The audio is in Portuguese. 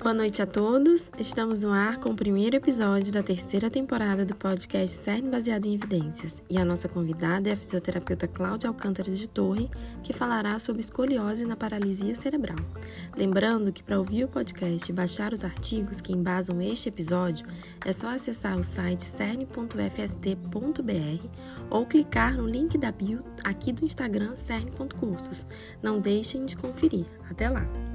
Boa noite a todos. Estamos no ar com o primeiro episódio da terceira temporada do podcast CERN Baseado em Evidências. E a nossa convidada é a fisioterapeuta Cláudia Alcântara de Torre, que falará sobre escoliose na paralisia cerebral. Lembrando que para ouvir o podcast e baixar os artigos que embasam este episódio, é só acessar o site cern.fst.br ou clicar no link da bio aqui do Instagram cern.cursos. Não deixem de conferir. Até lá!